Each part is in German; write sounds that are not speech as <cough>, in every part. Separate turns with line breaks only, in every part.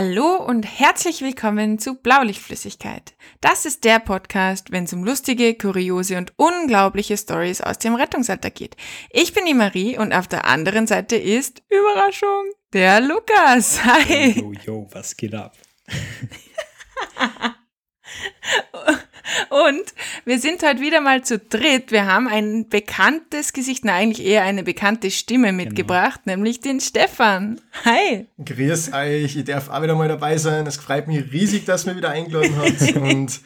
Hallo und herzlich willkommen zu Blaulichtflüssigkeit. Das ist der Podcast, wenn es um lustige, kuriose und unglaubliche Stories aus dem Rettungsalter geht. Ich bin die Marie und auf der anderen Seite ist Überraschung der Lukas. Hi.
Yo, yo, was geht ab? <laughs>
Und wir sind heute wieder mal zu dritt. Wir haben ein bekanntes Gesicht, na eigentlich eher eine bekannte Stimme mitgebracht, genau. nämlich den Stefan. Hi.
Grüß euch, ich darf auch wieder mal dabei sein. Es freut mich riesig, dass ihr mich wieder eingeladen habt. <laughs> Und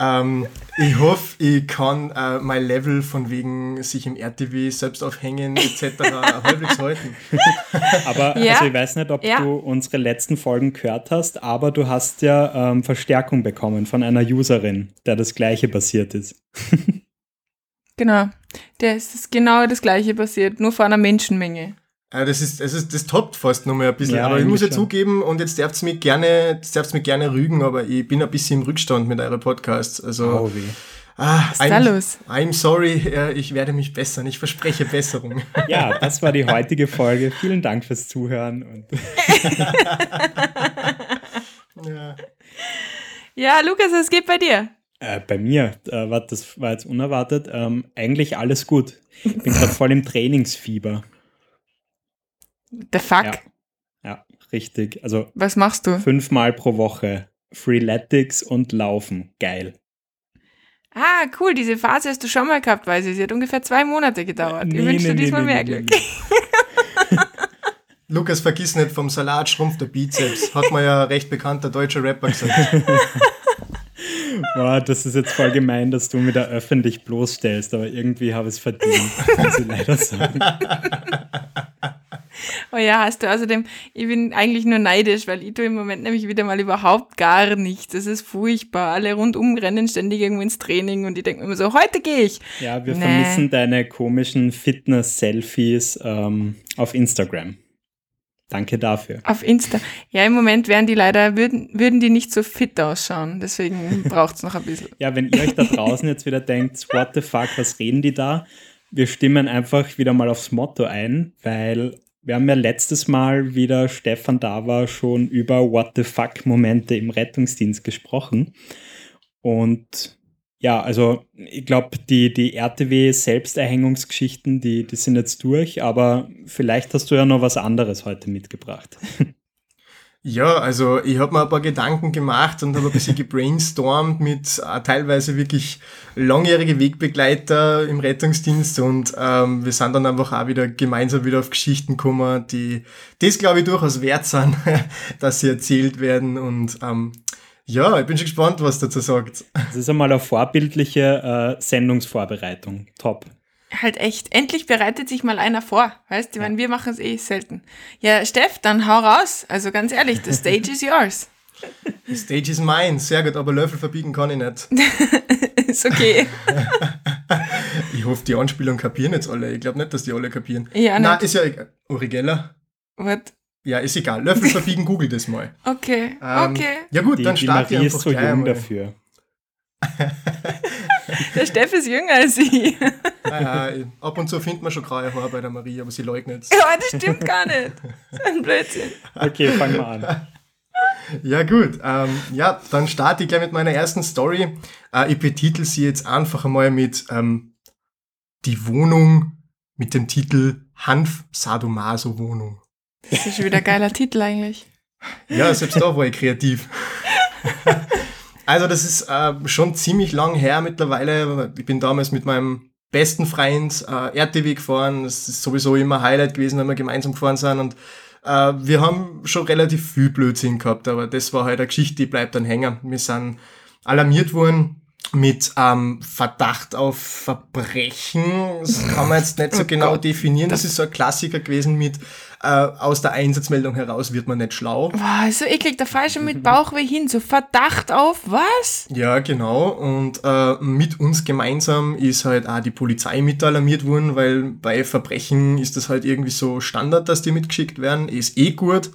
ähm, ich hoffe, ich kann äh, mein Level von wegen sich im RTW selbst aufhängen etc. <laughs> halbwegs halten.
aber ja. also ich weiß nicht, ob ja. du unsere letzten Folgen gehört hast, aber du hast ja ähm, Verstärkung bekommen von einer Userin, der das gleiche passiert ist. <laughs>
genau, der ist genau das gleiche passiert, nur vor einer Menschenmenge.
Ja, das ist, das ist, das toppt fast noch mal ein bisschen. Ja, aber ich muss ja schon. zugeben, und jetzt darfst du mich gerne, darfst mich gerne rügen, aber ich bin ein bisschen im Rückstand mit euren Podcasts. Also, oh, weh. Ah, Was ist da los? I'm sorry, ich werde mich bessern. Ich verspreche Besserung. <laughs>
Ja, das war die heutige Folge. Vielen Dank fürs Zuhören.
ja. <laughs> ja, Lukas, was geht bei dir?
Äh, bei mir, äh, das war jetzt unerwartet, ähm, eigentlich alles gut. Ich bin gerade voll im Trainingsfieber.
The fuck?
Ja, ja, richtig. Also
was machst du?
Fünfmal pro Woche. Freeletics und Laufen. Geil.
Ah, cool, diese Phase hast du schon mal gehabt, weiß ich. Sie hat ungefähr zwei Monate gedauert. Nee, ich wünsche nee, dir diesmal nee, mehr Glück. <laughs>
Lukas, vergiss nicht, vom Salat schrumpft der Bizeps. Hat man ja recht bekannter deutscher Rapper gesagt. <laughs>
Boah, das ist jetzt voll gemein, dass du mich da öffentlich bloßstellst, aber irgendwie habe ich es verdient, <laughs> muss ich leider sagen.
Oh ja, hast du außerdem, ich bin eigentlich nur neidisch, weil ich tue im Moment nämlich wieder mal überhaupt gar nichts. Es ist furchtbar. Alle rundum rennen ständig irgendwo ins Training und ich denke mir immer so, heute gehe ich.
Ja, wir nee. vermissen deine komischen Fitness-Selfies ähm, auf Instagram. Danke dafür.
Auf Insta. Ja, im Moment wären die leider, würden, würden die nicht so fit ausschauen. Deswegen <laughs> braucht es noch ein bisschen.
ja, wenn ihr euch da draußen jetzt wieder denkt, what the fuck, was reden die da? Wir stimmen einfach wieder mal aufs Motto ein, weil wir haben ja letztes Mal, wie der Stefan da war, schon über What the fuck-Momente im Rettungsdienst gesprochen. Und ja, also ich glaube, die, die RTW-Selbsterhängungsgeschichten, die, die sind jetzt durch, aber vielleicht hast du ja noch was anderes heute mitgebracht. <laughs>
Ja, also ich habe mir ein paar Gedanken gemacht und habe ein bisschen <laughs> gebrainstormt mit äh, teilweise wirklich langjährige Wegbegleiter im Rettungsdienst und ähm, wir sind dann einfach auch wieder gemeinsam wieder auf Geschichten gekommen, die das glaube ich durchaus wert sind, <laughs> dass sie erzählt werden und ähm, ja, ich bin schon gespannt, was dazu sagt.
Das ist einmal eine vorbildliche äh, Sendungsvorbereitung. Top
halt echt, endlich bereitet sich mal einer vor. Weißt du, ich meine, wir machen es eh selten. Ja, Steff, dann hau raus. Also ganz ehrlich, the stage is yours. <laughs>
The stage is mine. Sehr gut, aber Löffel verbiegen kann ich nicht. <laughs>
ist okay. <laughs>
ich hoffe, die Anspielung kapieren jetzt alle. Ich glaube nicht, dass die alle kapieren.
Ja,
Nein, ist ja egal. Uri Geller.
What?
Ja, ist egal. Löffel verbiegen, google das mal.
Okay, ähm, okay.
Ja gut, die, dann starte ich einfach ist
so jung dafür.
Der Steff ist jünger als ich.
Ja, ab und zu findet man schon graue Haare bei der Marie, aber sie leugnet es.
Ja, das stimmt gar nicht. Das ist ein Blödsinn.
Okay, fangen wir an.
Ja, gut. Ähm, ja, dann starte ich gleich mit meiner ersten Story. Äh, ich betitel sie jetzt einfach einmal mit ähm, Die Wohnung mit dem Titel Hanf Sadomaso Wohnung.
Das ist schon wieder ein geiler Titel eigentlich.
Ja, selbst da war ich kreativ. Also das ist äh, schon ziemlich lang her mittlerweile. Ich bin damals mit meinem besten Freund äh, RTW gefahren. Das ist sowieso immer Highlight gewesen, wenn wir gemeinsam gefahren sind. Und äh, wir haben schon relativ viel Blödsinn gehabt, aber das war halt eine Geschichte, die bleibt dann hängen. Wir sind alarmiert worden mit ähm, Verdacht auf Verbrechen. Das kann man jetzt nicht so oh genau definieren. Das ist so ein Klassiker gewesen mit äh, aus der Einsatzmeldung heraus wird man nicht schlau.
Boah, so eklig, der falsche mit Bauchweh hin, so Verdacht auf was?
Ja, genau. Und äh, mit uns gemeinsam ist halt auch die Polizei mit alarmiert worden, weil bei Verbrechen ist das halt irgendwie so Standard, dass die mitgeschickt werden. Ist eh gut.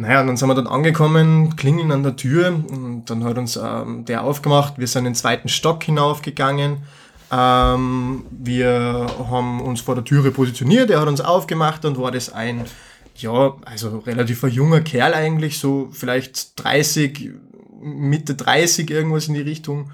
Naja, dann sind wir dann angekommen, klingeln an der Tür und dann hat uns ähm, der aufgemacht. Wir sind in den zweiten Stock hinaufgegangen. Ähm, wir haben uns vor der Türe positioniert, er hat uns aufgemacht und war das ein ja, also relativ ein junger Kerl eigentlich, so vielleicht 30, Mitte 30, irgendwas in die Richtung.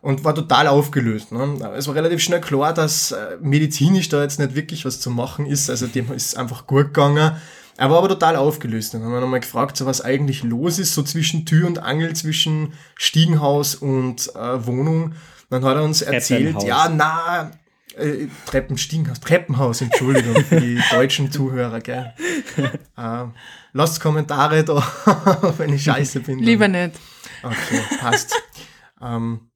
Und war total aufgelöst. Ne? Es war relativ schnell klar, dass äh, medizinisch da jetzt nicht wirklich was zu machen ist. Also dem ist einfach gut gegangen. Er war aber total aufgelöst. Dann haben wir nochmal gefragt, so was eigentlich los ist, so zwischen Tür und Angel, zwischen Stiegenhaus und äh, Wohnung. Dann hat er uns erzählt, ja, na, äh, Treppenstiegenhaus, Treppenhaus, Entschuldigung für die <laughs> deutschen Zuhörer, gell. <laughs> äh, lasst Kommentare da, <laughs> wenn ich scheiße bin. Dann.
Lieber nicht.
Okay, passt. ähm,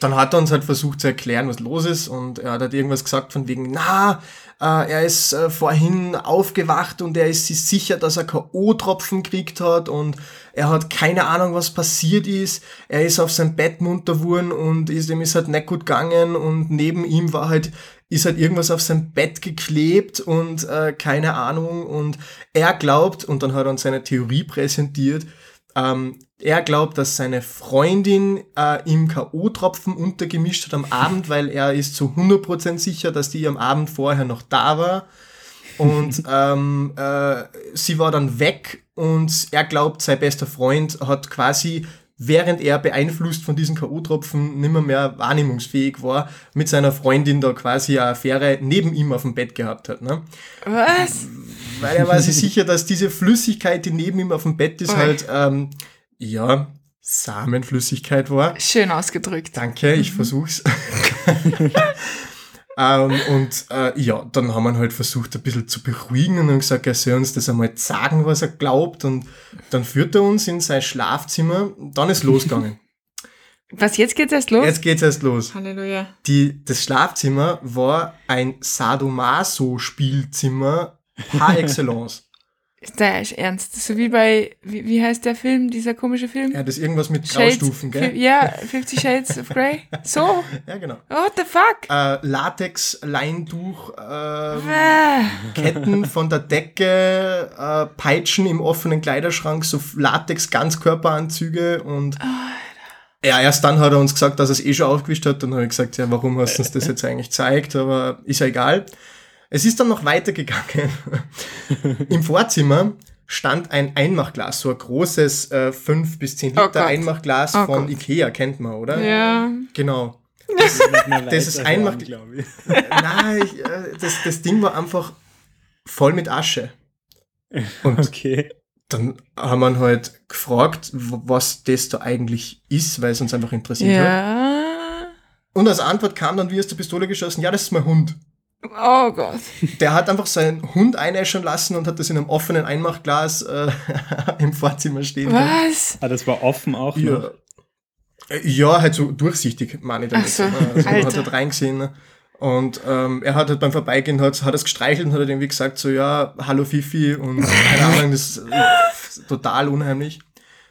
dann hat er uns halt versucht zu erklären, was los ist und er hat halt irgendwas gesagt von wegen, na, er ist äh, vorhin aufgewacht und er ist sich sicher, dass er K.O.-Tropfen gekriegt hat und er hat keine Ahnung, was passiert ist. Er ist auf sein Bett munter geworden und ist, ihm ist halt nicht gut gegangen und neben ihm war halt ist halt irgendwas auf sein Bett geklebt und äh, keine Ahnung und er glaubt und dann hat er uns seine Theorie präsentiert, ähm, er glaubt, dass seine Freundin äh, ihm K.O.-Tropfen untergemischt hat am <laughs> Abend, weil er ist zu 100% sicher, dass die am Abend vorher noch da war. Und <laughs> ähm, äh, sie war dann weg und er glaubt, sein bester Freund hat quasi, während er beeinflusst von diesen K.O.-Tropfen nimmer mehr wahrnehmungsfähig war, mit seiner Freundin da quasi eine Affäre neben ihm auf dem Bett gehabt hat. Ne?
Was?
Weil er war sich sicher, dass diese Flüssigkeit, die neben ihm auf dem Bett ist,
Ui.
halt ähm, ja, Samenflüssigkeit war.
Schön ausgedrückt.
Danke, ich versuch's. <laughs> ähm, und äh, ja, dann haben wir halt versucht, ein bisschen zu beruhigen und haben gesagt, er soll uns das einmal sagen, was er glaubt. Und dann führt er uns in sein Schlafzimmer. Dann ist losgegangen. <laughs>
Was, jetzt geht's erst los?
Jetzt geht's erst los.
Halleluja.
Die, das Schlafzimmer war ein Sadomaso-Spielzimmer par excellence.
Der ist ernst? So wie bei, wie, wie heißt der Film, dieser komische Film?
Ja, das ist irgendwas mit
Shades-
Graustufen, gell?
Ja, 50 Shades of Grey. <laughs> So?
Ja, genau.
What the fuck?
Äh, Latex, Leintuch,
Äh,
Ketten von der Decke, äh, Peitschen im offenen Kleiderschrank, so Latex Ganzkörperanzüge und ja, erst dann hat er uns gesagt, dass er es eh schon aufgewischt hat. Dann habe ich gesagt, ja, warum hast du uns das jetzt eigentlich gezeigt? Aber ist ja egal. Es ist dann noch weitergegangen. <laughs> Im Vorzimmer stand ein Einmachglas, so ein großes äh, 5 bis 10
Oh
Liter
Gott.
Einmachglas
Oh
von
Gott.
Ikea, kennt man, oder?
ja.
Genau.
Das
ist einmal-
glaube ich.
Nein, ich, äh, das, das Ding war einfach voll mit Asche. Und
Okay.
dann haben wir ihn halt gefragt, was das da eigentlich ist, weil es uns einfach interessiert hat.
Ja.
Und als Antwort kam dann wie aus der Pistole geschossen, ja, das ist mein Hund.
Oh Gott.
Der hat einfach seinen Hund einäschern lassen und hat das in einem offenen Einmachglas äh, <laughs> im Vorzimmer stehen. lassen.
Was?
Ah, das war offen auch
Ja.
noch.
Äh, Ja, halt so durchsichtig, meine ich damit.
Ach so,
Also man hat
Alter.
halt reingesehen. Und ähm, er hat halt beim Vorbeigehen, hat, hat er es gestreichelt und hat halt irgendwie gesagt, so, ja, hallo Fifi und keine <laughs> Ahnung, das ist äh, total unheimlich.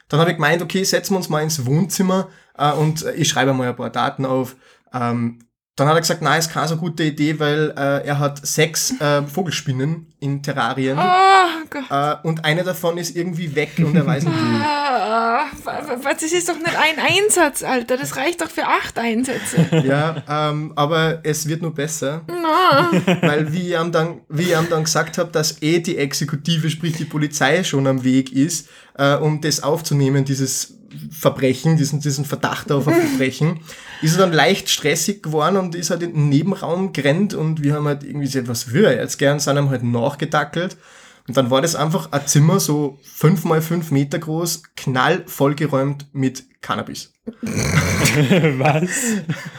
Dann habe ich gemeint, okay, setzen wir uns mal ins Wohnzimmer äh, und äh, ich schreibe mal ein paar Daten auf. Ähm, dann hat er gesagt, nein, ist keine so gute Idee, weil äh, er hat sechs äh, Vogelspinnen in Terrarien
Oh
äh, und eine davon ist irgendwie weg und er weiß nicht wie.
Ah, wa- wa- was, das ist doch nicht ein Einsatz, Alter. Das reicht doch für acht Einsätze.
Ja, ähm, aber es wird nur besser.
Na.
Weil wie ich ihm dann, wie ich ihm dann gesagt habe, dass eh die Exekutive, sprich die Polizei schon am Weg ist, äh, um das aufzunehmen, dieses Verbrechen, diesen, diesen Verdacht auf ein <laughs> Verbrechen, ist er dann leicht stressig geworden und ist halt in den Nebenraum gerannt und wir haben halt irgendwie gesagt, was will er jetzt gern, sind ihm halt nachgedackelt. Und dann war das einfach ein Zimmer, so fünf mal fünf Meter groß, knall vollgeräumt mit Cannabis. <laughs>
Was?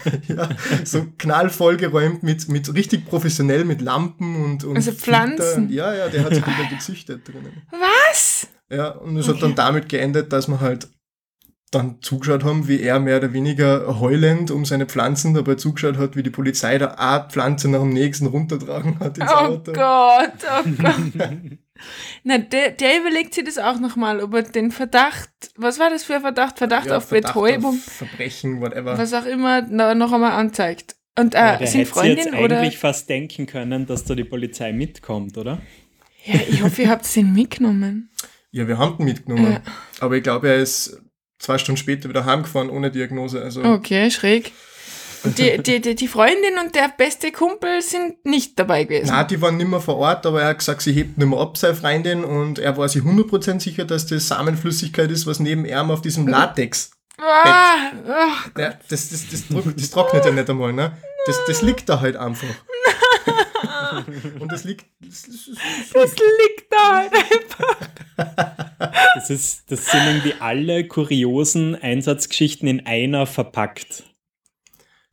<laughs>
Ja, so knallvoll geräumt mit, mit richtig professionell mit Lampen und, und
Also Pflanzen.
Filtern. Ja, ja, der hat sich wieder gezüchtet drinnen.
Was?
Ja, und es hat dann damit geendet, dass wir halt dann zugeschaut haben, wie er mehr oder weniger heulend um seine Pflanzen dabei zugeschaut hat, wie die Polizei da eine Pflanze nach dem nächsten runtertragen hat ins
Oh
Auto.
Gott, oh <laughs> Gott. Na, der, der überlegt sich das auch nochmal, ob er den Verdacht, was war das für ein Verdacht? Verdacht
Ja,
auf
Verdacht
Betäubung,
auf Verbrechen, whatever.
was auch immer, noch einmal anzeigt. Und äh,
Ja, der
sind
hätte sich jetzt
Freundin oder?
eigentlich fast denken können, dass da die Polizei mitkommt, oder?
Ja, ich hoffe, ihr habt den mitgenommen.
Ja, wir haben ihn mitgenommen.
Ja.
Aber ich glaube, er ist zwei Stunden später wieder heimgefahren ohne Diagnose. Also
Okay, schräg. Und <laughs> die, die, die, die Freundin und der beste Kumpel sind nicht dabei gewesen.
Na, die waren nicht mehr vor Ort, aber er hat gesagt, sie hebt nicht mehr ab, seine Freundin, und er war sich 100% sicher, dass das Samenflüssigkeit ist, was neben ihm auf diesem Latex.
Ah, ach,
Ja, das, das, das, das trocknet ja nicht einmal, ne? Das, das liegt da halt einfach. <laughs> und das liegt. Das, das,
das liegt da halt einfach.
Das, ist, das sind irgendwie alle kuriosen Einsatzgeschichten in einer verpackt.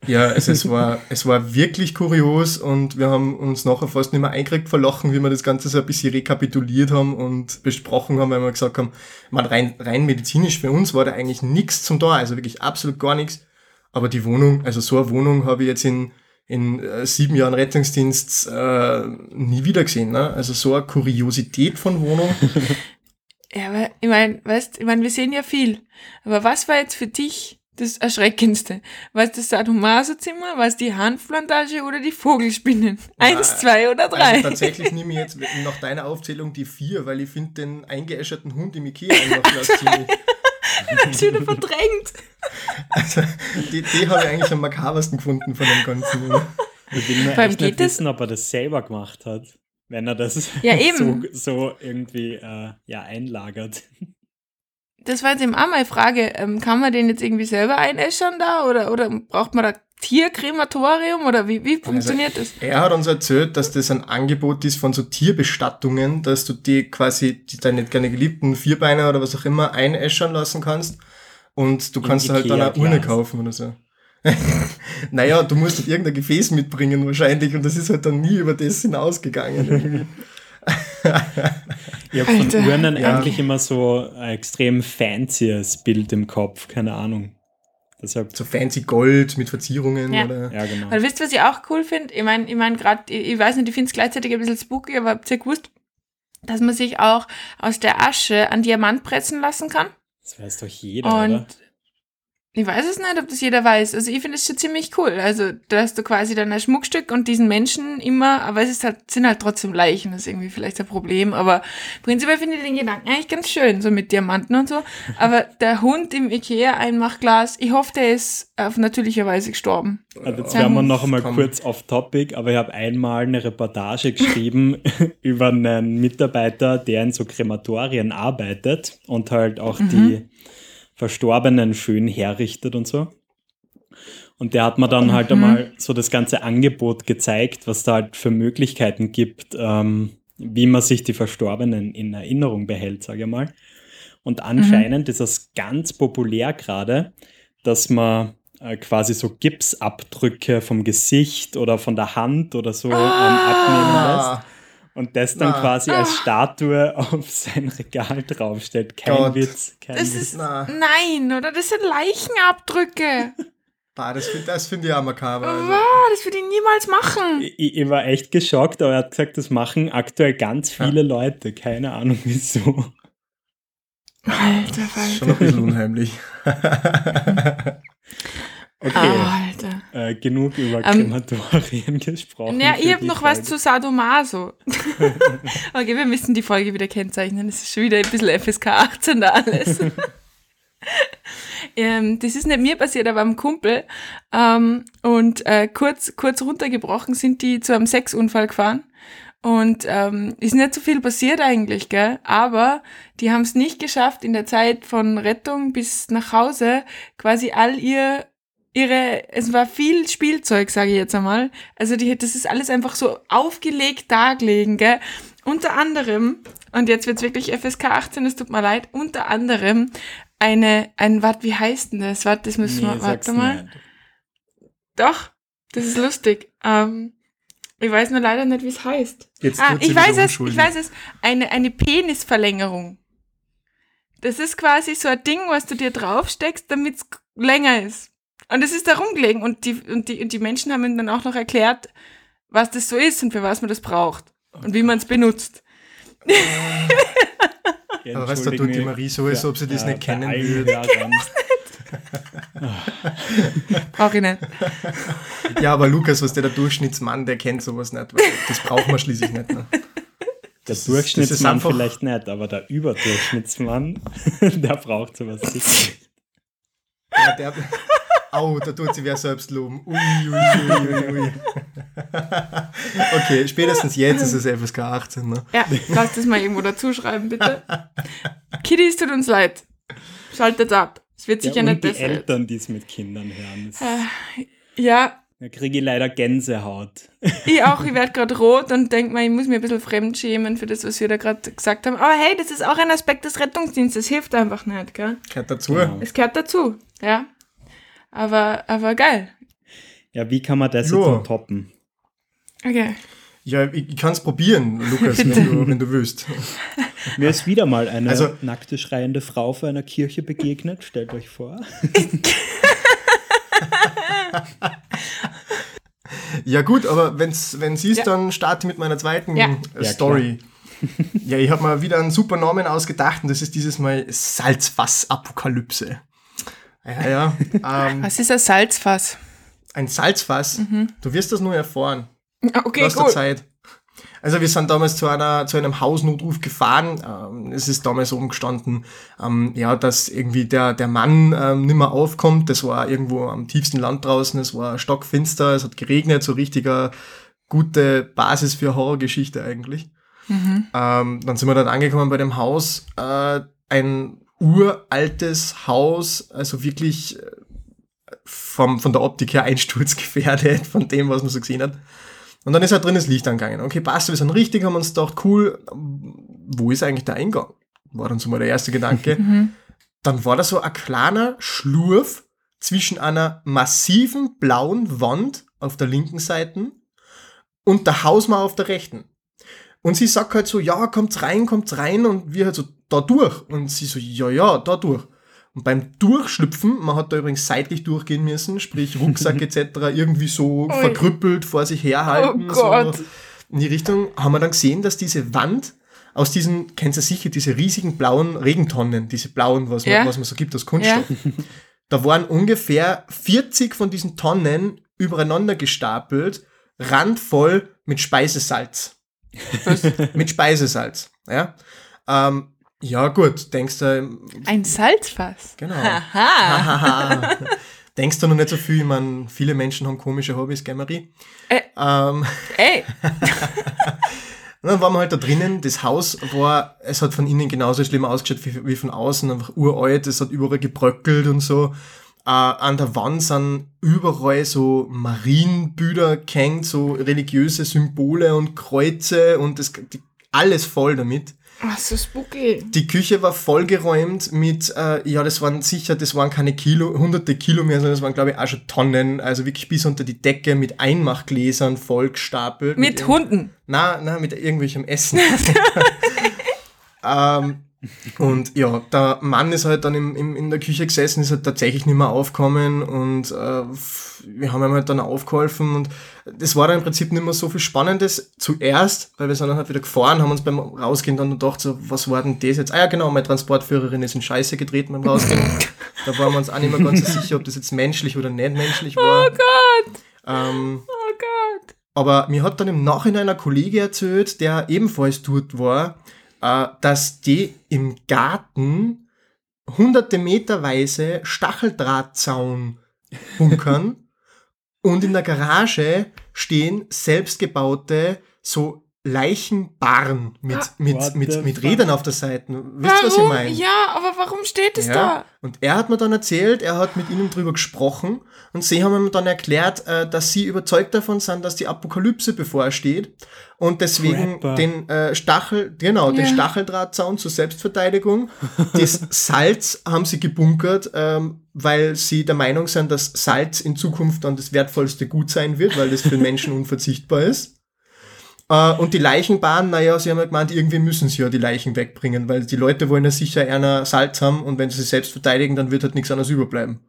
Ja, also es war, es war wirklich kurios und wir haben uns nachher fast nicht mehr eingekriegt vor Lachen, wie wir das Ganze so ein bisschen rekapituliert haben und besprochen haben, weil wir gesagt haben, man rein, rein medizinisch für uns war da eigentlich nichts zum da, also wirklich absolut gar nichts. Aber die Wohnung, also so eine Wohnung habe ich jetzt in, in äh, sieben Jahren Rettungsdienst äh, nie wieder gesehen. Ne? Also so eine Kuriosität von Wohnung. <laughs>
Ja, aber ich meine, weißt, ich meine, wir sehen ja viel. Aber was war jetzt für dich das Erschreckendste? War es das Sadomaso-Zimmer, war es die Hanfplantage oder die Vogelspinnen? Eins, zwei oder drei?
Also tatsächlich <laughs> nehme ich jetzt nach deiner Aufzählung die vier, weil ich finde den eingeäscherten Hund im Ikea einfach ziemlich.
das wieder verdrängt.
Also, die, die habe ich eigentlich am makabersten gefunden von dem Ganzen.
Ich will nur echt nicht wissen, ob er das selber gemacht hat. Wenn er das
Ja, <laughs> eben.
So, so irgendwie äh, ja, einlagert.
Das war jetzt eben auch meine Frage. Ähm, kann man den jetzt irgendwie selber einäschern da? Oder, oder braucht man da Tierkrematorium? Oder wie, wie funktioniert das?
Er hat uns erzählt, dass das ein Angebot ist von so Tierbestattungen, dass du die quasi, die deine, deine geliebten Vierbeiner oder was auch immer einäschern lassen kannst. Und du kannst halt dann eine. Urne kaufen oder so. <laughs> naja, du musst halt irgendein Gefäß mitbringen wahrscheinlich und das ist halt dann nie über das hinausgegangen. <laughs>
Ich habe von
Alter.
Urnen
Ja.
eigentlich immer so ein extrem fancyes Bild im Kopf, keine Ahnung. Deshalb,
so fancy Gold mit Verzierungen
Ja.
oder.
ja genau.
Weil wisst ihr, was ich auch cool finde? Ich meine, ich mein, gerade, ich, ich weiß nicht, ich finde es gleichzeitig ein bisschen spooky, aber habt ihr gewusst, dass man sich auch aus der Asche an Diamant pressen lassen kann?
Das weiß doch jeder,
Und
oder?
Ich weiß es nicht, ob das jeder weiß. Also ich finde es schon ziemlich cool. Also da hast du quasi dann ein Schmuckstück und diesen Menschen immer, aber es ist halt, sind halt trotzdem Leichen, das ist irgendwie vielleicht ein Problem. Aber prinzipiell finde ich den Gedanken eigentlich ganz schön, so mit Diamanten und so. Aber der Hund im Ikea-Einmachglas, ich hoffe, der ist auf natürliche Weise gestorben.
Also jetzt werden wir noch einmal
komm.
kurz off-topic, aber ich habe einmal eine Reportage geschrieben <laughs> über einen Mitarbeiter, der in so Krematorien arbeitet und halt auch die Verstorbenen schön herrichtet und so. Und der hat mir dann halt einmal so das ganze Angebot gezeigt, was da halt für Möglichkeiten gibt, ähm, wie man sich die Verstorbenen in Erinnerung behält, sage ich mal. Und anscheinend ist es ganz populär gerade, dass man äh, quasi so Gipsabdrücke vom Gesicht oder von der Hand oder so ähm, abnehmen lässt
Ah,
und das dann
Na.
quasi als Statue <laughs> auf sein Regal draufstellt. Kein
Gott.
Witz. Kein
Das
Witz.
ist,
Na.
nein, oder? Das sind Leichenabdrücke. <laughs>
bah, das finde das find ich auch makaber. Also.
Wow, das würde ich niemals machen.
ich, ich war echt geschockt, aber er hat gesagt, das machen aktuell ganz viele Leute. Keine Ahnung wieso.
Alter,
Schon
Falter.
ein bisschen unheimlich. <laughs>
Okay,
Alter.
äh, genug über
Ähm,
Krematorien <laughs> gesprochen.
Ja, ich habe noch was
Folge.
zu Sadomaso. <laughs> okay, wir müssen die Folge wieder kennzeichnen. Das ist schon wieder ein bisschen FSK 18 da alles. <laughs> ähm, das ist nicht mir passiert, aber am Kumpel. Ähm, und äh, kurz, kurz runtergebrochen sind die zu einem Sexunfall gefahren. Und ähm, ist nicht so viel passiert eigentlich, gell? Aber die haben es nicht geschafft, in der Zeit von Rettung bis nach Hause quasi all ihr ihre, es war viel Spielzeug, sage ich jetzt einmal. Also die, das ist alles einfach so aufgelegt dargelegen, gell? Unter anderem, und jetzt wird's wirklich FSK 18, es tut mir leid, unter anderem eine, ein, warte, wie heißt denn das? Warte, das müssen
Nee,
wir, warte mal.
nicht.
Doch, das ist lustig. Ähm, ich weiß nur leider nicht, wie es heißt.
Jetzt
Ah, ich weiß es, ich weiß es. Eine, eine Penisverlängerung. Das ist quasi so ein Ding, was du dir draufsteckst, damit es länger ist. Und es ist da rumgelegen und die, und, die, und die Menschen haben ihm dann auch noch erklärt, was das so ist und für was man das braucht und wie man es benutzt. <laughs>
Aber weißt du, tut die Marie so, als ob sie das
äh,
nicht kennen würde.
Brauche ich nicht. <laughs>
Ja, aber Lukas, was der, der Durchschnittsmann, der kennt sowas nicht. Weil das braucht man schließlich nicht. Ne?
Der
Das
Durchschnittsmann
ist
vielleicht nicht, aber der Überdurchschnittsmann, <laughs> der braucht sowas sicher.
Ja, der, Au, da tut sie wer selbst loben. Ui, ui, ui, ui, ui. <laughs> okay, spätestens jetzt ist es <laughs> FSK 18, ne?
Ja, lass das mal irgendwo dazuschreiben, bitte. Kiddies, tut uns leid. Schaltet ab. Es wird sicher
ja,
nicht
die
besser. jetzt.
Eltern, die es mit Kindern hören. Das,
Äh, Ja,
da kriege ich leider Gänsehaut. <laughs>
ich auch. Ich werde gerade rot und denke mal, ich muss mir ein bisschen fremdschämen für das, was wir da gerade gesagt haben. Aber hey, das ist auch ein Aspekt des Rettungsdienstes. Hilft einfach nicht, gell?
Gehört dazu.
Genau.
Es gehört dazu, ja. Aber, aber geil.
Ja, wie kann man das
Ja.
jetzt noch toppen?
Okay.
Ja, ich, ich kann es probieren, Lukas, wenn du, wenn du willst. <laughs>
Mir ist wieder mal eine
Also-
nackte, schreiende Frau vor einer Kirche begegnet. Stellt euch vor. <laughs>
Ja gut, aber wenn's, wenn sie es
Ja.
dann starte mit meiner zweiten
Ja.
äh,
Ja,
Story. ja, ich habe mir wieder einen super Namen ausgedacht und das ist dieses Mal Salzfass-Apokalypse. Ja, ja. Ähm,
Was ist ein Salzfass?
ein Salzfass. Du wirst das nur erfahren.
Ah, Okay,
Lass dir
gut.
Zeit. Also wir sind damals zu einer zu einem Hausnotruf gefahren. Ähm, es ist damals oben gestanden, ähm, ja, dass irgendwie der der Mann ähm, nimmer aufkommt. Das war irgendwo am tiefsten Land draußen. Es war stockfinster. Es hat geregnet. So richtiger gute Basis für Horrorgeschichte eigentlich.
Mhm.
Ähm, dann sind wir dort angekommen bei dem Haus. Äh, ein uraltes Haus, also wirklich äh, vom, von der Optik her <laughs> einsturzgefährdet, von dem, was man so gesehen hat. Und dann ist halt drin das Licht angegangen. Okay, passt, wir sind richtig, haben uns gedacht, cool, wo ist eigentlich der Eingang? War dann so mal der erste Gedanke. <laughs>
Mhm.
Dann war da so ein kleiner Schlurf zwischen einer massiven blauen Wand auf der linken Seite und der Hausmauer auf der rechten. Und sie sagt halt so, ja, kommt's rein, kommt's rein und wir halt so, da durch. Und sie so, ja, ja, da durch. Und beim Durchschlüpfen, man hat da übrigens seitlich durchgehen müssen, sprich Rucksack <laughs> etc. irgendwie so
Ui.
verkrüppelt vor sich herhalten.
Oh Gott.
So in die Richtung, haben wir dann gesehen, dass diese Wand aus diesen, kennst du sicher, diese riesigen blauen Regentonnen, diese blauen, was man,
Ja.
was man so gibt aus Kunststoff. <laughs> Da waren ungefähr 40 von diesen Tonnen übereinander gestapelt, randvoll mit Speisesalz. <laughs> mit Speisesalz. Ja, ähm, ja gut, denkst du,
Ein Salzfass.
genau.
Haha.
Hahaha. <laughs> denkst du noch nicht so viel, ich meine, viele Menschen haben komische Hobbys, gell, Marie?
Äh.
Ähm,
Ey,
Und <laughs> dann waren wir halt da drinnen. Das Haus war, es hat von innen genauso schlimm ausgeschaut wie, wie von außen, einfach uralt. Es hat überall gebröckelt und so. Äh, an der Wand sind überall so Marienbilder gehängt, so religiöse Symbole und Kreuze und das, die, alles voll damit.
ach, so spooky.
Die Küche war vollgeräumt mit, äh, ja, das waren sicher, das waren keine Kilo, hunderte Kilo mehr, sondern das waren, glaube ich, auch schon Tonnen, also wirklich bis unter die Decke mit Einmachgläsern vollgestapelt.
Mit
irgend-
Hunden.
na, na, mit irgendwelchem Essen. <laughs> <laughs> ähm, und ja, der Mann ist halt dann im, im, in der Küche gesessen, ist halt tatsächlich nicht mehr aufgekommen und äh, wir haben ihm halt dann aufgeholfen und das war dann im Prinzip nicht mehr so viel Spannendes zuerst, weil wir sind dann halt wieder gefahren, haben uns beim Rausgehen dann gedacht, so, was war denn das jetzt? Ah ja, genau, meine Transportführerin ist in Scheiße getreten beim Rausgehen. da waren wir uns auch nicht mehr ganz so sicher, ob das jetzt menschlich oder nicht menschlich war.
Oh Gott.
Ähm,
Oh Gott.
aber mir hat dann im Nachhinein ein Kollege erzählt, der ebenfalls dort war, äh, dass die im Garten hunderte Meterweise Stacheldrahtzaun bunkern <laughs> und in der Garage stehen selbstgebaute so Leichenbarren mit, mit,
What
mit, mit
fuck?
Rädern auf der Seite. Wisst ihr, was ich meine?
Ja, aber warum steht es da?
Und er hat mir dann erzählt, er hat mit ihnen drüber gesprochen und sie haben ihm dann erklärt, äh, dass sie überzeugt davon sind, dass die Apokalypse bevorsteht und deswegen
Prepper.
den äh, Stachel, genau, den
Ja.
Stacheldrahtzaun zur Selbstverteidigung. Das <laughs> Salz haben sie gebunkert, ähm, weil sie der Meinung sind, dass Salz in Zukunft dann das wertvollste Gut sein wird, weil das für den Menschen unverzichtbar ist. Äh, und die Leichenbahn, naja, sie haben ja gemeint, irgendwie müssen sie ja die Leichen wegbringen, weil die Leute wollen ja sicher einer Salz haben und wenn sie sich selbst verteidigen, dann wird halt nichts anderes überbleiben.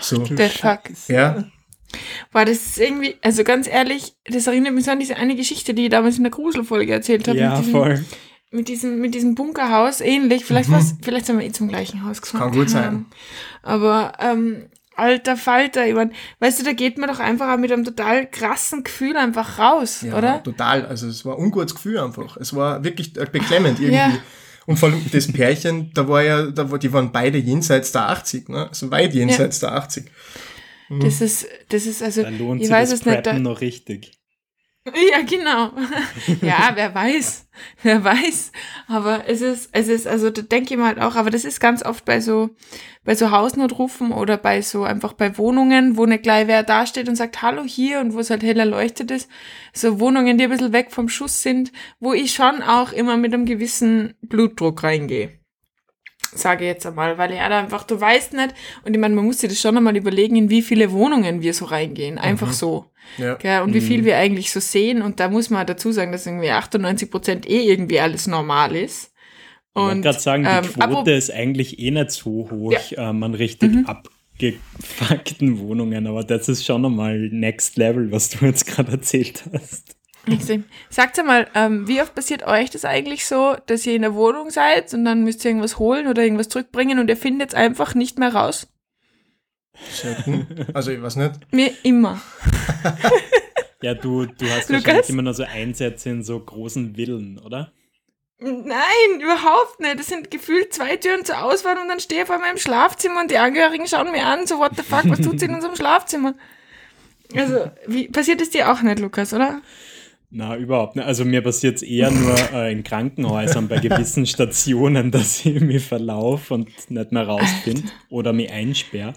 So.
The fuck.
Ja.
War das ist irgendwie, also ganz ehrlich, das erinnert mich so an diese eine Geschichte, die ich damals in der Gruselfolge erzählt habe.
Ja,
mit diesem,
voll.
Mit diesem, mit diesem Bunkerhaus, ähnlich. Vielleicht war's, vielleicht sind wir eh zum gleichen Haus gefahren.
Mhm. Kann gut sein.
Aber, ähm, alter Falter, ich mein, weißt du, da geht man doch einfach auch mit einem total krassen Gefühl einfach raus,
ja,
oder?
total. Also es war ein ungutes Gefühl einfach. Es war wirklich äh, beklemmend irgendwie.
Ja.
Und vor allem das Pärchen, da war ja, da war, die waren beide jenseits der 80, ne? Also weit jenseits der 80.
Das ist, das ist also,
Da lohnt
ich
sich
weiß
das
es nicht. Da,
Preppen noch richtig. <laughs>
ja, genau. <laughs> ja, wer weiß, wer weiß. Aber es ist, es ist, also da denke ich mir halt auch, aber das ist ganz oft bei so, bei so Hausnotrufen oder bei so einfach bei Wohnungen, wo nicht gleich wer dasteht und sagt Hallo hier und wo es halt heller leuchtet ist. So Wohnungen, die ein bisschen weg vom Schuss sind, wo ich schon auch immer mit einem gewissen Blutdruck reingehe sage ich jetzt einmal, weil ja da einfach, du weißt nicht, und ich meine, man muss sich das schon einmal überlegen, in wie viele Wohnungen wir so reingehen, einfach
Mhm.
so.
Ja.
Gell? Und wie
Mhm.
viel wir eigentlich so sehen, und da muss man dazu sagen, dass irgendwie 98 Prozent eh irgendwie alles normal ist.
Ich wollte
Und
gerade sagen, die
ähm,
Quote ist eigentlich eh nicht so hoch ähm, an richtig
Mhm.
abgefuckten Wohnungen, aber das ist schon einmal Next Level, was du jetzt gerade erzählt hast.
Extrem. Sagt mal, ähm, wie oft passiert euch das eigentlich so, dass ihr in der Wohnung seid und dann müsst ihr irgendwas holen oder irgendwas zurückbringen und ihr findet es einfach nicht mehr raus?
Selten. Also ich weiß nicht.
Mir immer.
Ja, du, du hast
Lukas?
wahrscheinlich immer nur so Einsätze in so großen Villen, oder?
Nein, überhaupt nicht. Das sind gefühlt zwei Türen zur Auswahl und dann stehe ich einmal im Schlafzimmer und die Angehörigen schauen mir an, so what the fuck, was tut sie in unserem Schlafzimmer? Also, wie, passiert es dir auch nicht, Lukas, oder?
Na, überhaupt nicht. Also mir passiert es eher nur äh, in Krankenhäusern bei gewissen Stationen, <laughs> dass ich mich verlaufe und nicht mehr raus bin oder mich einsperre.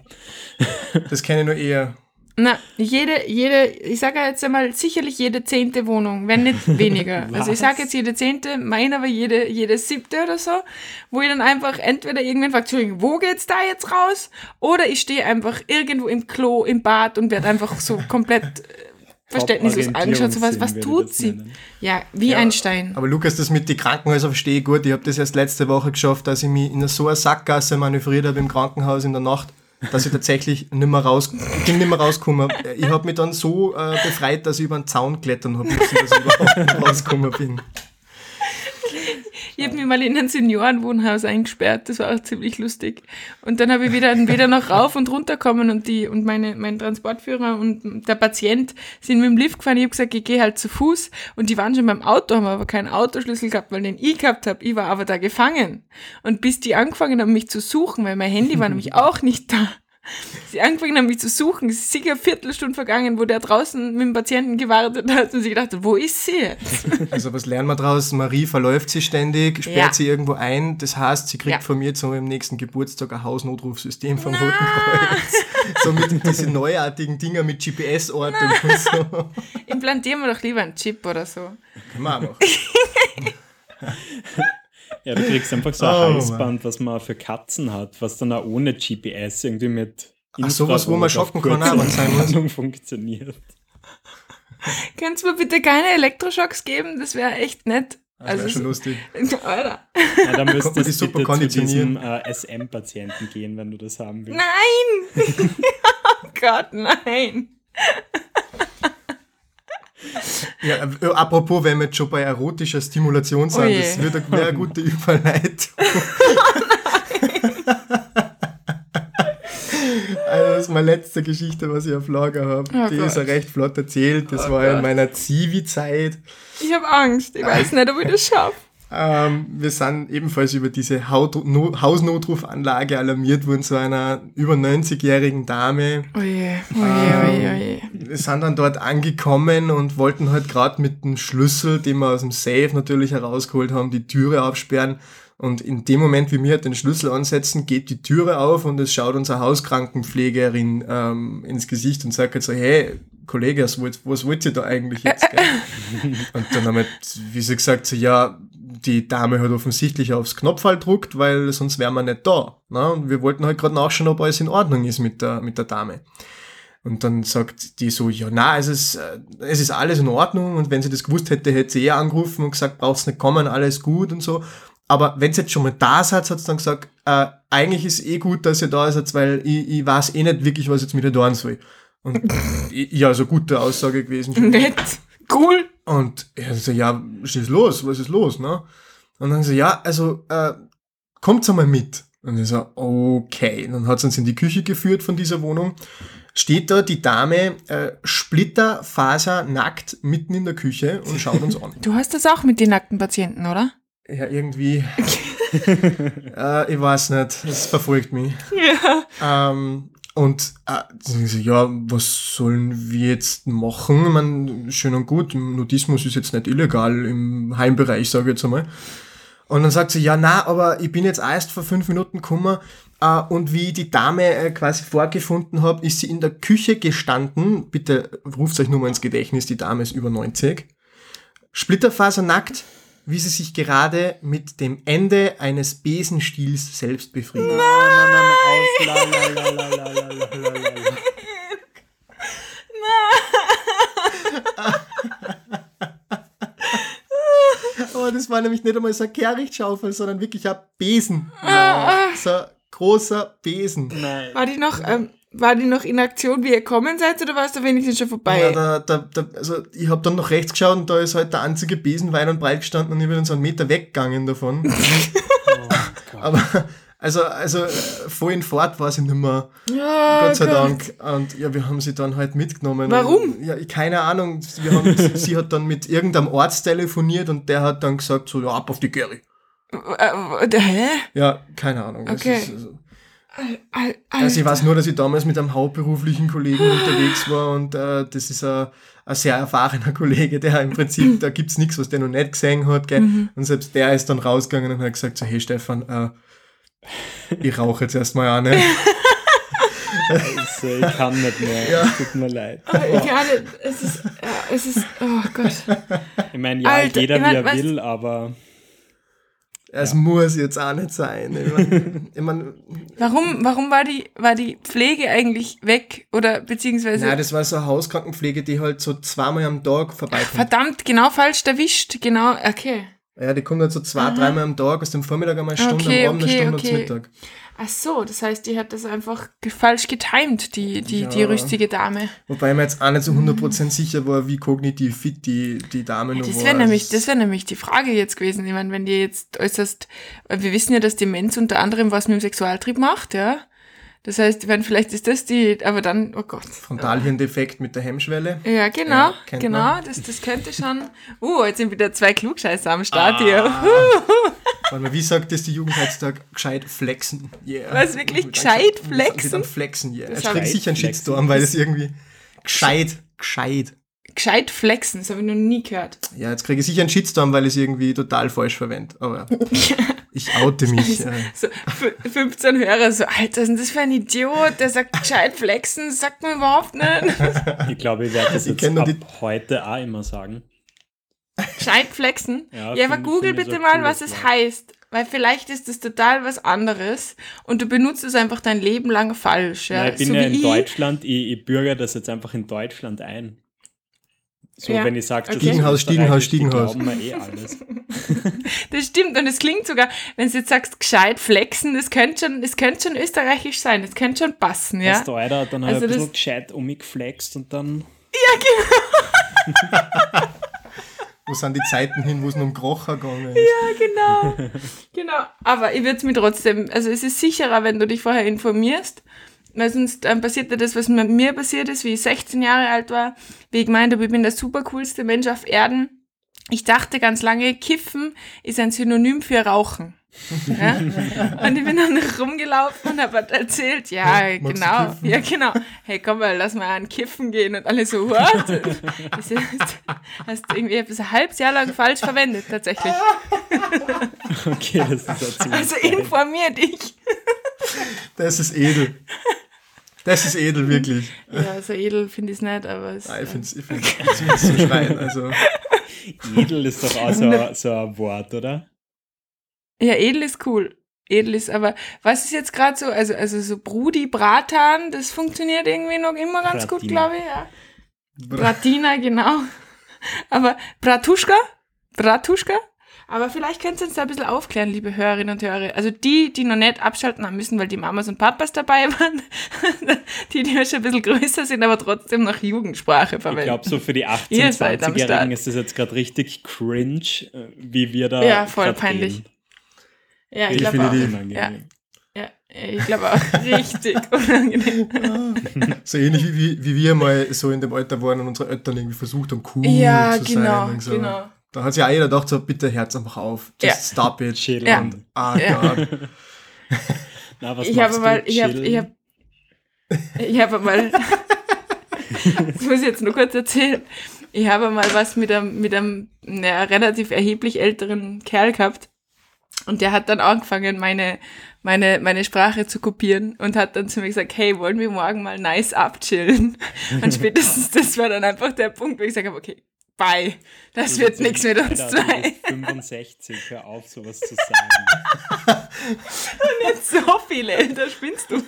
<laughs>
Das kenne ich nur eher.
Na, jede, jede, ich sage jetzt einmal sicherlich jede zehnte Wohnung, wenn nicht <laughs> weniger. also ich sage jetzt jede zehnte, meine aber jede, jede siebte oder so, wo ich dann einfach entweder irgendwann frage, Entschuldigung, wo geht's da jetzt raus? Oder ich stehe einfach irgendwo im Klo, im Bad und werde einfach so komplett äh, verständnislos angeschaut, so was, was tut sie?
nennen.
Ja, wie
Ja,
ein Stein.
Aber Lukas, das mit den Krankenhäusern verstehe ich gut. Ich habe das erst letzte Woche geschafft, dass ich mich in so eine Sackgasse manövriert habe im Krankenhaus in der Nacht, dass ich tatsächlich <laughs> nicht mehr raus, ich bin nicht mehr rausgekommen. Ich habe mich dann so äh, befreit, dass ich über einen Zaun klettern habe dass ich <laughs> überhaupt nicht rausgekommen bin.
Ich habe mich mal in ein Seniorenwohnhaus eingesperrt, das war auch ziemlich lustig. Und dann habe ich wieder, wieder noch rauf und runter kommen und die und meine, mein Transportführer und der Patient sind mit dem Lift gefahren. Ich habe gesagt, ich gehe halt zu Fuß und die waren schon beim Auto, haben aber keinen Autoschlüssel gehabt, weil den ich gehabt habe. Ich war aber da gefangen. Und bis die angefangen haben, mich zu suchen, weil mein Handy war <laughs> nämlich auch nicht da. Sie angefangen haben, mich zu suchen. Es ist sicher eine Viertelstunde vergangen, wo der draußen mit dem Patienten gewartet hat und sich gedacht hat, wo ist sie jetzt? <laughs>
Also was lernen wir draus? Marie verläuft sich ständig, sperrt
Ja.
sie irgendwo ein. Das heißt, sie kriegt
Ja.
von mir zum im nächsten Geburtstag ein Hausnotrufsystem vom Roten Kreuz. So mit diesen neuartigen Dinger mit GPS-Ortung und so.
Implantieren wir doch lieber einen Chip oder so.
Können wir auch machen. <laughs>
Ja, du kriegst einfach so ein
Oh,
Halsband, was man für Katzen hat, was dann auch ohne GPS irgendwie mit
Ach, sowas, wo man
auf
kann, wenn sein
funktioniert. <laughs>
Kannst du mir bitte keine Elektroschocks geben? Das wäre echt nett.
Das wäre
Also,
schon lustig. <laughs>
Alter.
Ja, da müsstest du
super
bitte zu diesem äh, SM-Patienten gehen, wenn du das haben willst.
Nein! <laughs> oh Gott, nein.
Ja, äh, apropos, wenn wir jetzt schon bei erotischer Stimulation sind,
Oh
das wäre eine gute Überleitung. <laughs> Also das ist meine letzte Geschichte, was ich auf Lager habe.
Oh
Die
Gott.
ist ja recht flott erzählt. Das
Oh
war in
Gott.
meiner Zivi-Zeit.
Ich habe Angst. Ich weiß nicht, ob ich das schaffe.
Ähm, wir sind ebenfalls über diese Haut no Hausnotrufanlage alarmiert worden zu einer über 90-jährigen Dame.
Oje, oje, oje, oje.
Wir sind dann dort angekommen und wollten halt gerade mit dem Schlüssel, den wir aus dem Safe natürlich herausgeholt haben, die Türe aufsperren. Und in dem Moment, wie wir halt den Schlüssel ansetzen, geht die Türe auf und es schaut unsere Hauskrankenpflegerin ähm, ins Gesicht und sagt halt so, hey, Kollege, was wollt, was wollt ihr da eigentlich jetzt? Gell? <laughs> und dann haben wir, wie sie gesagt, so, ja, die Dame hat offensichtlich aufs Knopfball druckt, weil sonst wären wir nicht da. Ne? Und wir wollten halt gerade nachschauen, ob alles in Ordnung ist mit der, mit der Dame. Und dann sagt die so, ja, na, es ist, äh, es ist alles in Ordnung und wenn sie das gewusst hätte, hätte sie eher angerufen und gesagt, brauchst nicht kommen, alles gut und so. Aber wenn sie jetzt schon mal da seid, hat sie dann gesagt, äh, eigentlich ist eh gut, dass ihr da seid, weil ich, ich weiß eh nicht wirklich, was jetzt mit ihr tun soll. Und <laughs> ja, also gute Aussage gewesen.
Nett. Cool.
Und er so, ja, schieß los, was ist los, ne? Und dann so, ja, also, äh, kommt's einmal mit. Und ich so, okay. Und dann hat sie uns in die Küche geführt von dieser Wohnung. Steht da die Dame äh, Splitterfaser nackt mitten in der Küche und schaut uns an.
Du hast das auch mit den nackten Patienten, oder?
Ja, irgendwie. <laughs> äh, ich weiß nicht, das verfolgt mich.
Ja.
Ähm, Und äh, ja, was sollen wir jetzt machen? Ich meine, schön und gut, Nudismus ist jetzt nicht illegal im Heimbereich, sage ich jetzt einmal. Und dann sagt sie, ja, na, aber ich bin jetzt erst vor fünf Minuten gekommen und wie ich die Dame quasi vorgefunden habe, ist sie in der Küche gestanden. Bitte ruft euch nur mal ins Gedächtnis, die Dame ist über 90. Splitterfasernackt, wie sie sich gerade mit dem Ende eines Besenstiels selbst befriedigt.
Nein! Nein! Nein! Nein! Nein!
Aber das war nämlich nicht einmal so eine Kehrichtsschaufel, sondern wirklich ein Besen. So großer Besen.
Nein.
War die noch, ähm, war die noch in Aktion, wie ihr gekommen seid, oder war es da wenigstens schon vorbei?
Ja, da, da, da, also ich habe dann noch rechts geschaut und da ist halt der einzige Besen weit und breit gestanden und ich bin dann so einen Meter weggegangen davon. <laughs>
Oh.
Aber also, also voll in Fahrt war sie nicht mehr,
Ja,
Gott sei
Gott.
Dank. Und ja, wir haben sie dann halt mitgenommen.
Warum?
Ja, keine Ahnung. Wir haben, sie hat dann mit irgendeinem Arzt telefoniert und der hat dann gesagt, so, ja, ab auf die Geri.
Äh, äh, hä?
Ja, keine Ahnung. Das
Okay.
Ist, also,
Al-
also ich weiß nur, dass ich damals mit einem hauptberuflichen Kollegen unterwegs war und äh, das ist ein, ein sehr erfahrener Kollege, der im Prinzip, da gibt's nichts, was der noch nicht gesehen hat, gell?
Mhm.
Und selbst der ist dann rausgegangen und hat gesagt so, hey Stefan, äh, ich rauche jetzt erstmal eine.
Also, ich kann nicht mehr.
Ja.
Es tut mir leid.
Oh, ich kann nicht. Es ist, ja, es ist, oh Gott.
Ich meine, ja,
Alter,
jeder
ich mein,
wie er will, aber
Es muss jetzt auch nicht sein. Ich mein, <laughs> ich mein,
Warum, warum war die, war die Pflege eigentlich weg? Oder beziehungsweise,
nein, das war so eine Hauskrankenpflege, die halt so zweimal am Tag vorbeikommt.
verdammt, genau falsch erwischt. Genau, okay.
Ja, die kommt halt so zwei, dreimal am Tag, aus dem Vormittag einmal eine Stunde,
Okay,
am Abend eine
okay,
Stunde
okay.
und zum Mittag.
Ach so, das heißt, die hat das einfach falsch getimed, die, die, die
Ja.
rüstige Dame.
Wobei ich mir jetzt auch nicht so 100% sicher war, wie kognitiv fit die, die Dame noch
Das
war.
wäre nämlich, das wäre nämlich die Frage jetzt gewesen. Ich meine, wenn die jetzt äußerst, weil wir wissen ja, dass Demenz unter anderem was mit dem Sexualtrieb macht, ja. Das heißt, meine, vielleicht ist das die, aber dann, oh Gott.
Frontalhirndefekt mit der Hemmschwelle.
Ja, genau,
Ja,
genau,
man.
das, das könnte schon. Uh, jetzt sind wieder zwei Klugscheißer am Start hier.
Ah. <laughs> Warte mal, wie sagt das die Jugend heutzutage? Gescheit flexen. Yeah.
Was, wirklich? Gescheit flexen?
flexen, yeah.
Das
Jetzt
hab
krieg ich
ich-
sicher einen
Flexen.
Shitstorm, weil das irgendwie gescheit, gescheit.
Gescheit flexen, das habe ich noch nie gehört.
Ja, jetzt kriege ich sicher einen Shitstorm, weil ich es irgendwie total falsch verwende. Aber <laughs> ich oute mich. Äh,
So, fü- 15 Hörer, so, Alter, was ist denn das für ein Idiot, der sagt gescheit flexen, sagt man überhaupt nicht. <laughs>
ich glaube, ich werde das
Ich
jetzt ab
die-
heute auch immer sagen.
Gescheit flexen?
Ja,
Ja, aber google bitte
so
mal,
cool,
was es heißt. Weil vielleicht ist das total was anderes und du benutzt es einfach dein Leben lang falsch. Ja?
Nein, ich bin
so
ja
wie
in
ich.
Deutschland, ich, ich bürger das jetzt einfach in Deutschland ein. So,
Ja,
wenn ich sage,
okay.
Stiegenhaus, Stiegenhaus, Stiegenhaus.
Glauben eh alles. <laughs>
Das stimmt und es klingt sogar, wenn du jetzt sagst, gescheit flexen, das könnte schon, das könnte schon österreichisch sein, das könnte schon passen, ja.
Weißt du, Alter, dann habe
Also
ich ein bisschen
das-
gescheit um mich geflext und dann. <laughs>
wo sind die Zeiten hin, wo es nur um Krocher gegangen ist?
Ja, genau. genau. Aber ich würde es mir trotzdem, also es ist sicherer, wenn du dich vorher informierst, weil sonst ähm, passiert ja das, was mit mir passiert ist, wie ich 16 Jahre alt war, wie ich gemeint habe, ich bin der super coolste Mensch auf Erden. Ich dachte ganz lange, Kiffen ist ein Synonym für Rauchen. <laughs> Ja? Und ich bin dann <laughs> rumgelaufen und habe halt erzählt, ja,
Hey,
genau, ja, genau. Hey, komm mal, lass mal an Kiffen gehen und alle so, what? <laughs> Hast du irgendwie das ein halbes Jahr lang falsch verwendet, tatsächlich.
Okay, das ist ziemlich
Also informier dich.
Das ist edel. Das ist edel, wirklich.
Ja, so edel finde ich es nicht, aber es,
Ah, ich finde es ich find's ziemlich zum Schreien. Also, <laughs>
Edel ist doch auch so, ein- <laughs> so ein Wort, oder?
ja, edel ist cool. Edel ist, aber was ist jetzt gerade so, also, also so Brudi, Bratan, das funktioniert irgendwie noch immer ganz gut,
Bratina.
glaube ich, ja. Bratina, genau. <laughs> Aber Bratuschka? Bratuschka? Aber vielleicht könnt ihr uns da ein bisschen aufklären, liebe Hörerinnen und Hörer. Also die, die noch nicht abschalten haben müssen, weil die Mamas und Papas dabei <laughs> waren. die, die ja schon ein bisschen größer sind, aber trotzdem noch Jugendsprache
Ich
verwenden.
glaube, so für die 18-,
Ihr seid am
20-Jährigen
Start.
ist das jetzt gerade richtig cringe, äh, wie wir da.
Ja, voll peinlich.
reden.
ja, ich glaube auch.
Unangenehm.
Ja, ich glaube auch. <laughs> Richtig unangenehm. <laughs>
so ähnlich wie, wie, wir mal so in dem Alter waren und unsere Eltern irgendwie versucht haben, cool
Ja,
zu
genau,
sein. Und so.
genau.
Da hat sich auch jeder gedacht, so, bitte Herz einfach auf. Just
Ja.
stop it.
Chill.
Ja.
Und,
Ah,
Ja.
Gott. <laughs>
na, was
ich habe mal, ich habe, ich habe, Ich habe mal, <laughs> das muss ich jetzt nur kurz erzählen. Ich habe mal was mit einem, mit einem naja, relativ erheblich älteren Kerl gehabt. Und der hat dann angefangen, meine, meine, meine Sprache zu kopieren und hat dann zu mir gesagt, hey, wollen wir morgen mal nice abchillen? Und <laughs> spätestens das war dann einfach der Punkt, wo ich gesagt habe, okay, bye, das wird nichts mit uns
Alter, du
zwei.
bist 65, hör auf, sowas zu sagen. <laughs>
Nicht so viele, da spinnst du.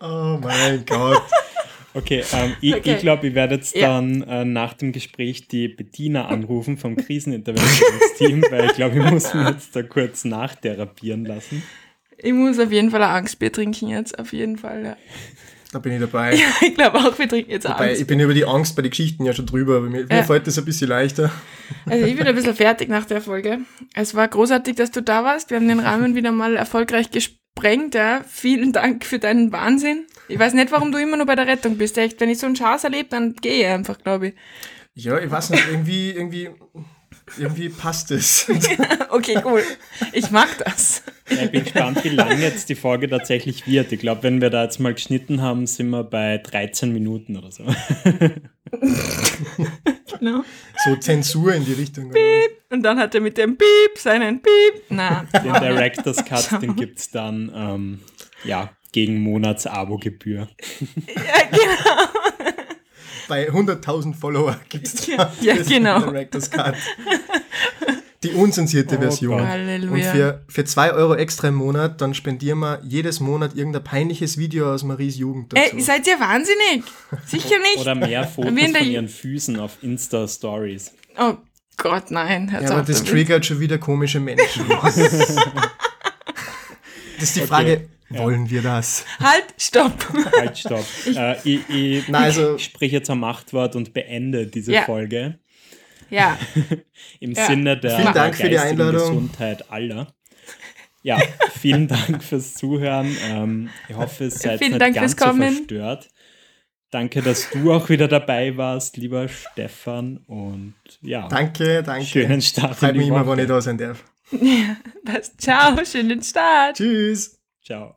Oh mein Gott.
Okay, ähm, ich,
Okay.
ich glaube, ich werde jetzt
Ja.
dann äh, nach dem Gespräch die Bettina anrufen vom Kriseninterventionsteam, <laughs> weil ich glaube, ich muss mich jetzt da kurz nachtherapieren lassen.
Ich muss auf jeden Fall ein Angstbier trinken jetzt, auf jeden Fall, ja.
Da bin ich dabei. <laughs>
Ich glaube auch, wir trinken jetzt
Wobei, ich
Angstbier.
bin über die Angst bei den Geschichten ja schon drüber, aber mir, mir
Ja.
fällt das ein bisschen leichter.
Also ich bin ein bisschen fertig nach der Folge. Es war großartig, dass du da warst. Wir haben den Rahmen wieder mal erfolgreich gesprengt. Ja. Vielen Dank für deinen Wahnsinn. Ich weiß nicht, warum du immer nur bei der Rettung bist. Echt, wenn ich so einen Chance erlebe, dann gehe ich einfach, glaube ich.
Ja, ich weiß nicht, irgendwie, irgendwie, irgendwie passt es. <laughs>
Okay, cool. Ich mag das.
Ja, ich bin gespannt, wie lang jetzt die Folge tatsächlich wird. Ich glaube, wenn wir da jetzt mal geschnitten haben, sind wir bei 13 Minuten oder so.
Genau.
So Zensur in die Richtung. was?
Und dann hat er mit dem Piep seinen Piep. Na,
Den Director's Cut, den gibt es dann ähm, ja, gegen Monats-Abo-Gebühr.
ja, genau.
Bei 100.000 Follower gibt es <laughs>
Ja,
das
genau.
Director's Cut. Die unzensierte
Oh
Version.
Halleluja.
Und für, für 2 Euro extra im Monat, dann spendieren wir jedes Monat irgendein peinliches Video aus Maries Jugend dazu.
Ey, seid ihr wahnsinnig? Sicher nicht.
Oder mehr Fotos von ihren Füßen auf Insta-Stories.
Oh Gott, nein.
Ja, aber das
damit.
triggert schon wieder komische Menschen. <laughs> das ist die Frage, wollen wir das?
Halt, stopp. <laughs>
Halt, stopp. äh, ich ich,
Na, also-
ich spreche jetzt am Machtwort und beende diese
Ja.
Folge
Ja, <laughs>
im
Ja.
Sinne der
Vielen Dank für die Einladung.
Gesundheit aller. Ja, vielen Dank fürs Zuhören. Ähm, ich hoffe, es seid
Vielen
nicht
Dank
ganz so verstört. Danke, dass du auch wieder dabei warst, lieber Stefan. Und ja,
Danke, danke.
schönen Start
Freut mich immer, wenn ich da sein darf. <laughs>
passt. Ciao, schönen Start.
Tschüss.
Ciao.